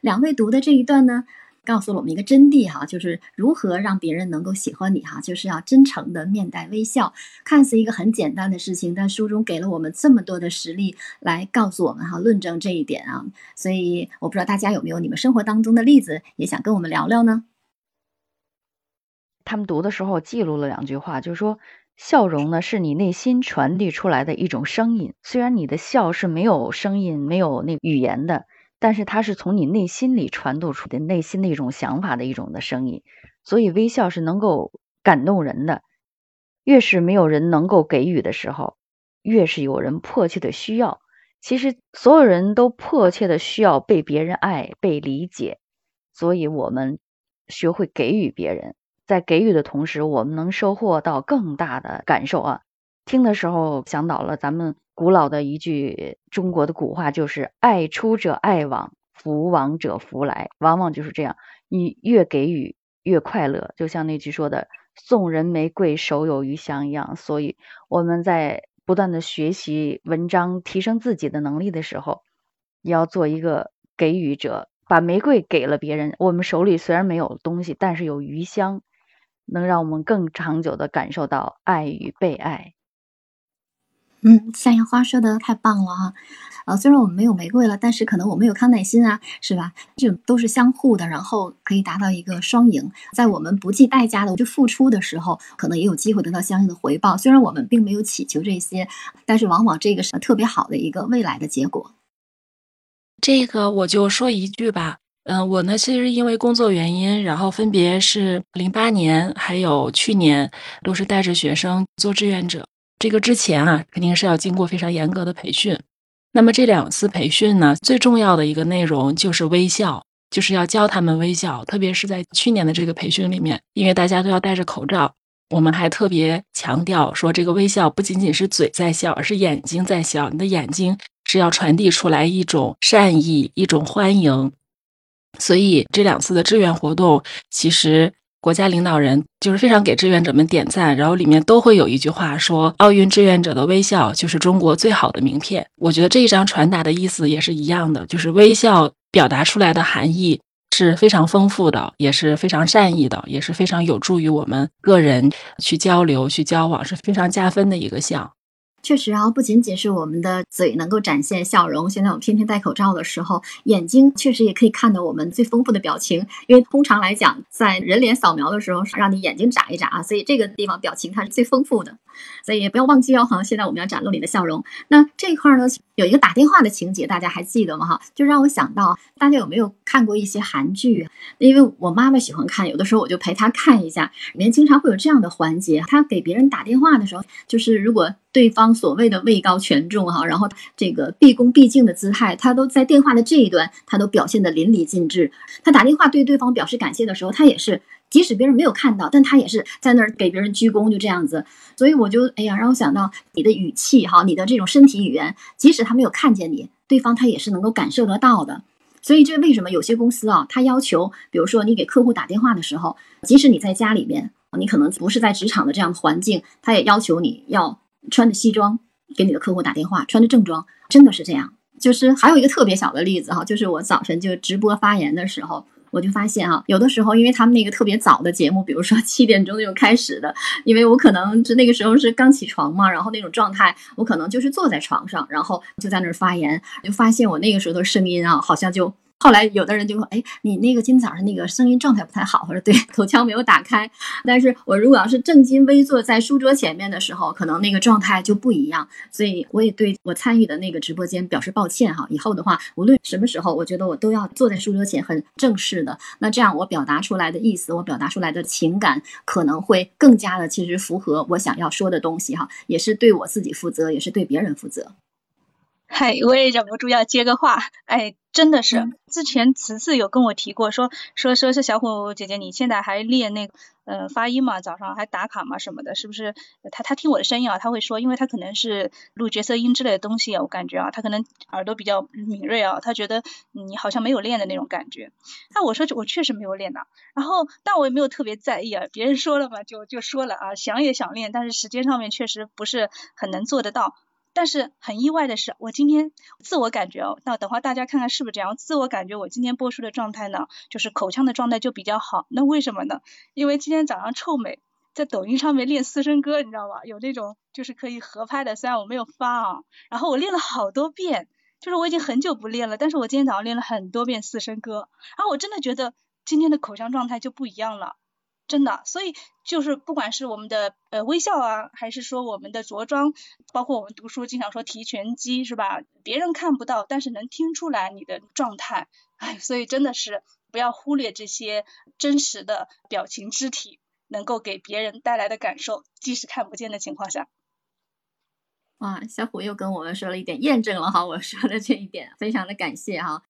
两位读的这一段呢，告诉了我们一个真谛哈，就是如何让别人能够喜欢你哈，就是要真诚的面带微笑。看似一个很简单的事情，但书中给了我们这么多的实例来告诉我们哈，论证这一点啊。所以我不知道大家有没有你们生活当中的例子，也想跟我们聊聊呢？他们读的时候记录了两句话，就是说，笑容呢是你内心传递出来的一种声音，虽然你的笑是没有声音、没有那语言的。但是它是从你内心里传递出的内心的一种想法的一种的声音，所以微笑是能够感动人的。越是没有人能够给予的时候，越是有人迫切的需要。其实所有人都迫切的需要被别人爱、被理解，所以我们学会给予别人，在给予的同时，我们能收获到更大的感受啊。听的时候想到了咱们古老的一句中国的古话，就是“爱出者爱往，福往者福来”。往往就是这样，你越给予越快乐。就像那句说的“送人玫瑰，手有余香”一样。所以我们在不断的学习文章、提升自己的能力的时候，要做一个给予者，把玫瑰给了别人。我们手里虽然没有东西，但是有余香，能让我们更长久的感受到爱与被爱。嗯，向阳花说的太棒了哈，呃，虽然我们没有玫瑰了，但是可能我们有康乃馨啊，是吧？这都是相互的，然后可以达到一个双赢。在我们不计代价的去付出的时候，可能也有机会得到相应的回报。虽然我们并没有祈求这些，但是往往这个是特别好的一个未来的结果。这个我就说一句吧，嗯，我呢其实因为工作原因，然后分别是零八年还有去年，都是带着学生做志愿者。这个之前啊，肯定是要经过非常严格的培训。那么这两次培训呢，最重要的一个内容就是微笑，就是要教他们微笑。特别是在去年的这个培训里面，因为大家都要戴着口罩，我们还特别强调说，这个微笑不仅仅是嘴在笑，而是眼睛在笑。你的眼睛是要传递出来一种善意、一种欢迎。所以这两次的志愿活动，其实。国家领导人就是非常给志愿者们点赞，然后里面都会有一句话说：“奥运志愿者的微笑就是中国最好的名片。”我觉得这一张传达的意思也是一样的，就是微笑表达出来的含义是非常丰富的，也是非常善意的，也是非常有助于我们个人去交流、去交往，是非常加分的一个项。确实啊，不仅仅是我们的嘴能够展现笑容，现在我们天天戴口罩的时候，眼睛确实也可以看到我们最丰富的表情。因为通常来讲，在人脸扫描的时候，让你眼睛眨一眨啊，所以这个地方表情它是最丰富的。所以也不要忘记哦，哈，现在我们要展露你的笑容。那这一块呢，有一个打电话的情节，大家还记得吗？哈，就让我想到，大家有没有看过一些韩剧？因为我妈妈喜欢看，有的时候我就陪她看一下，里面经常会有这样的环节。她给别人打电话的时候，就是如果对方所谓的位高权重哈，然后这个毕恭毕敬的姿态，他都在电话的这一端，他都表现的淋漓尽致。他打电话对对方表示感谢的时候，他也是。即使别人没有看到，但他也是在那儿给别人鞠躬，就这样子。所以我就哎呀，让我想到你的语气哈，你的这种身体语言，即使他没有看见你，对方他也是能够感受得到的。所以这为什么有些公司啊，他要求，比如说你给客户打电话的时候，即使你在家里面，你可能不是在职场的这样的环境，他也要求你要穿着西装给你的客户打电话，穿着正装，真的是这样。就是还有一个特别小的例子哈，就是我早晨就直播发言的时候。我就发现啊，有的时候，因为他们那个特别早的节目，比如说七点钟就开始的，因为我可能是那个时候是刚起床嘛，然后那种状态，我可能就是坐在床上，然后就在那儿发言，就发现我那个时候的声音啊，好像就。后来有的人就说：“哎，你那个今早上那个声音状态不太好。”我说：“对，口腔没有打开。但是我如果要是正襟危坐在书桌前面的时候，可能那个状态就不一样。所以我也对我参与的那个直播间表示抱歉哈。以后的话，无论什么时候，我觉得我都要坐在书桌前，很正式的。那这样我表达出来的意思，我表达出来的情感，可能会更加的其实符合我想要说的东西哈，也是对我自己负责，也是对别人负责。”嗨，我也忍不住要接个话，哎，真的是，之前慈慈有跟我提过，说说说是小虎姐姐，你现在还练那个，呃，发音嘛，早上还打卡嘛什么的，是不是？他他听我的声音啊，他会说，因为他可能是录角色音之类的东西啊，我感觉啊，他可能耳朵比较敏锐啊，他觉得你好像没有练的那种感觉。那我说我确实没有练的，然后但我也没有特别在意啊，别人说了嘛，就就说了啊，想也想练，但是时间上面确实不是很能做得到。但是很意外的是，我今天自我感觉哦，那等会大家看看是不是这样？自我感觉我今天播出的状态呢，就是口腔的状态就比较好。那为什么呢？因为今天早上臭美在抖音上面练四声歌，你知道吧？有那种就是可以合拍的，虽然我没有发啊，然后我练了好多遍，就是我已经很久不练了，但是我今天早上练了很多遍四声歌，然后我真的觉得今天的口腔状态就不一样了。真的，所以就是不管是我们的呃微笑啊，还是说我们的着装，包括我们读书经常说提拳肌是吧？别人看不到，但是能听出来你的状态。哎，所以真的是不要忽略这些真实的表情、肢体能够给别人带来的感受，即使看不见的情况下。哇，小虎又跟我们说了一点，验证了哈我说的这一点，非常的感谢哈。